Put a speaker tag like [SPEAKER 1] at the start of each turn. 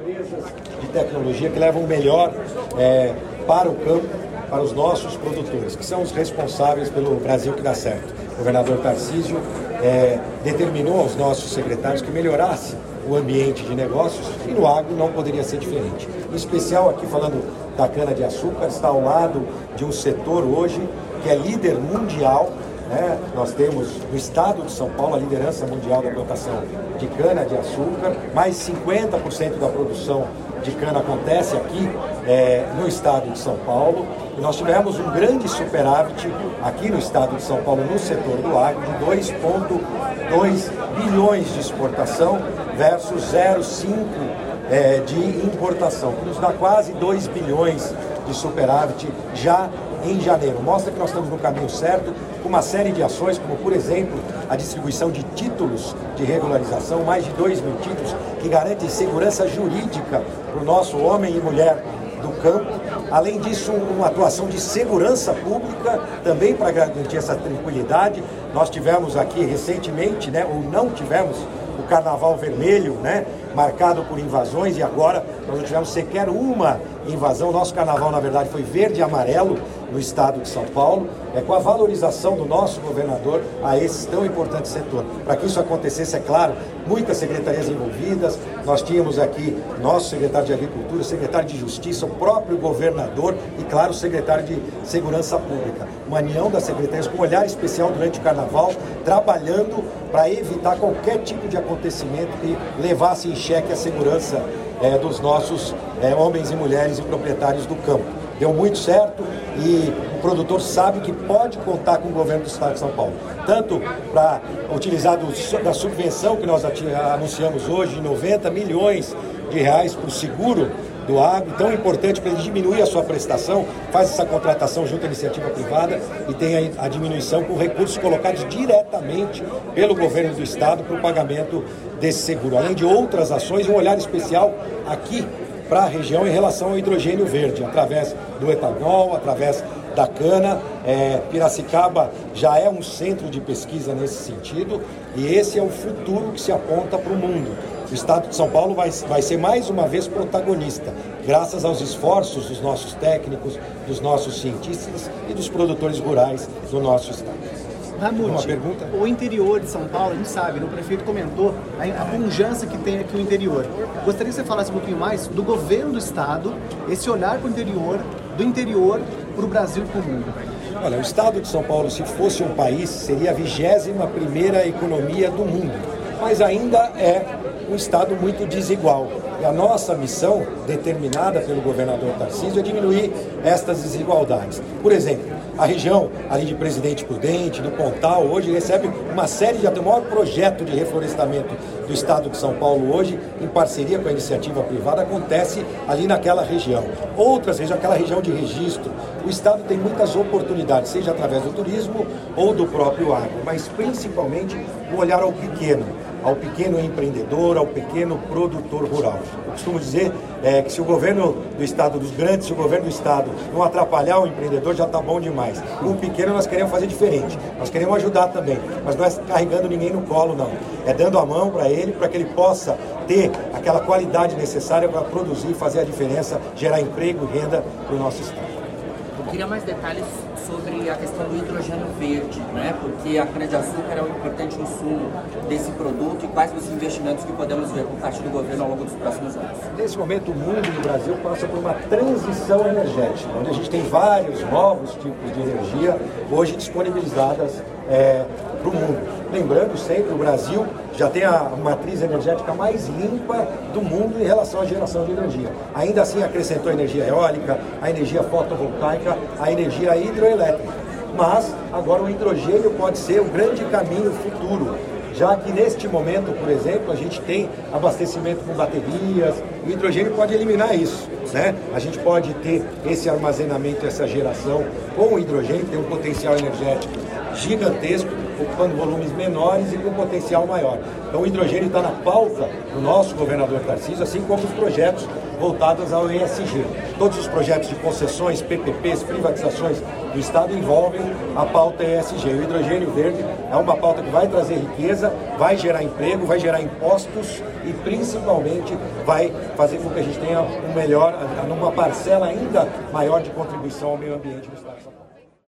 [SPEAKER 1] empresas de tecnologia que levam o melhor é, para o campo, para os nossos produtores, que são os responsáveis pelo Brasil que dá certo. O governador Tarcísio é, determinou aos nossos secretários que melhorasse o ambiente de negócios e no agro não poderia ser diferente. Em especial aqui falando da cana-de-açúcar, está ao lado de um setor hoje que é líder mundial né? Nós temos no estado de São Paulo a liderança mundial da plantação de cana-de-açúcar, mais 50% da produção de cana acontece aqui é, no estado de São Paulo. E nós tivemos um grande superávit aqui no estado de São Paulo, no setor do agro, de 2,2 bilhões de exportação versus 0,5 é, de importação, que nos dá quase 2 bilhões de superávit já em janeiro. Mostra que nós estamos no caminho certo, com uma série de ações, como por exemplo a distribuição de títulos de regularização, mais de 2 mil títulos, que garantem segurança jurídica para o nosso homem e mulher do campo. Além disso, uma atuação de segurança pública também para garantir essa tranquilidade. Nós tivemos aqui recentemente, né, ou não tivemos, o Carnaval Vermelho, né, marcado por invasões e agora nós não tivemos sequer uma invasão. Nosso carnaval, na verdade, foi verde e amarelo no estado de São Paulo, é com a valorização do nosso governador a esse tão importante setor. Para que isso acontecesse, é claro, muitas secretarias envolvidas, nós tínhamos aqui nosso secretário de Agricultura, secretário de Justiça, o próprio governador e, claro, o secretário de Segurança Pública. Uma união das secretarias com um olhar especial durante o carnaval, trabalhando para evitar qualquer tipo de acontecimento que levasse em xeque a segurança é, dos nossos é, homens e mulheres e proprietários do campo. Deu muito certo e o produtor sabe que pode contar com o governo do Estado de São Paulo. Tanto para utilizar do, da subvenção que nós anunciamos hoje, de 90 milhões de reais para o seguro do agro, tão importante para ele diminuir a sua prestação, faz essa contratação junto à iniciativa privada e tem a, a diminuição com recursos colocados diretamente pelo governo do estado para o pagamento desse seguro, além de outras ações, um olhar especial aqui para a região em relação ao hidrogênio verde, através do etanol, através da cana. É, Piracicaba já é um centro de pesquisa nesse sentido e esse é o futuro que se aponta para o mundo. O Estado de São Paulo vai, vai ser mais uma vez protagonista, graças aos esforços dos nossos técnicos, dos nossos cientistas e dos produtores rurais do nosso Estado.
[SPEAKER 2] Ramute, uma pergunta? o interior de São Paulo, a gente sabe, né? o prefeito comentou a, a pujança que tem aqui o interior. Gostaria que você falasse um pouquinho mais do governo do estado, esse olhar para o interior, do interior para o Brasil e para o mundo.
[SPEAKER 1] Olha, o estado de São Paulo, se fosse um país, seria a vigésima primeira economia do mundo, mas ainda é um estado muito desigual. E a nossa missão, determinada pelo governador Tarcísio, é diminuir estas desigualdades. Por exemplo, a região ali de Presidente Prudente, do Pontal, hoje recebe uma série de. O maior projeto de reflorestamento do estado de São Paulo hoje, em parceria com a iniciativa privada, acontece ali naquela região. Outras regiões, aquela região de registro, o estado tem muitas oportunidades, seja através do turismo ou do próprio agro, mas principalmente o olhar ao pequeno ao pequeno empreendedor, ao pequeno produtor rural. Eu costumo dizer é, que se o governo do estado, dos grandes, se o governo do estado não atrapalhar o empreendedor, já está bom demais. O pequeno nós queremos fazer diferente, nós queremos ajudar também, mas não é carregando ninguém no colo, não. É dando a mão para ele, para que ele possa ter aquela qualidade necessária para produzir, fazer a diferença, gerar emprego e renda para o nosso estado.
[SPEAKER 3] Eu queria mais detalhes sobre a questão do hidrogênio verde, né? porque a cana-de-açúcar é um importante insumo desse produto e quais os investimentos que podemos ver por parte do governo ao longo dos próximos anos.
[SPEAKER 1] Nesse momento, o mundo e o Brasil passa por uma transição energética, onde a gente tem vários novos tipos de energia hoje disponibilizadas é, para o mundo. Lembrando sempre, o Brasil já tem a matriz energética mais limpa do mundo em relação à geração de energia. Ainda assim, acrescentou a energia eólica, a energia fotovoltaica, a energia hidroelétrica. Mas agora o hidrogênio pode ser o grande caminho futuro, já que neste momento, por exemplo, a gente tem abastecimento com baterias, o hidrogênio pode eliminar isso. Né? A gente pode ter esse armazenamento, essa geração com o hidrogênio, tem um potencial energético gigantesco, ocupando volumes menores e com potencial maior. Então o hidrogênio está na pauta do nosso governador Tarcísio, assim como os projetos voltados ao ESG. Todos os projetos de concessões, PPPs, privatizações do Estado envolvem a pauta ESG. O hidrogênio verde É uma pauta que vai trazer riqueza, vai gerar emprego, vai gerar impostos e principalmente vai fazer com que a gente tenha um melhor, uma parcela ainda maior de contribuição ao meio ambiente no Estado de São Paulo.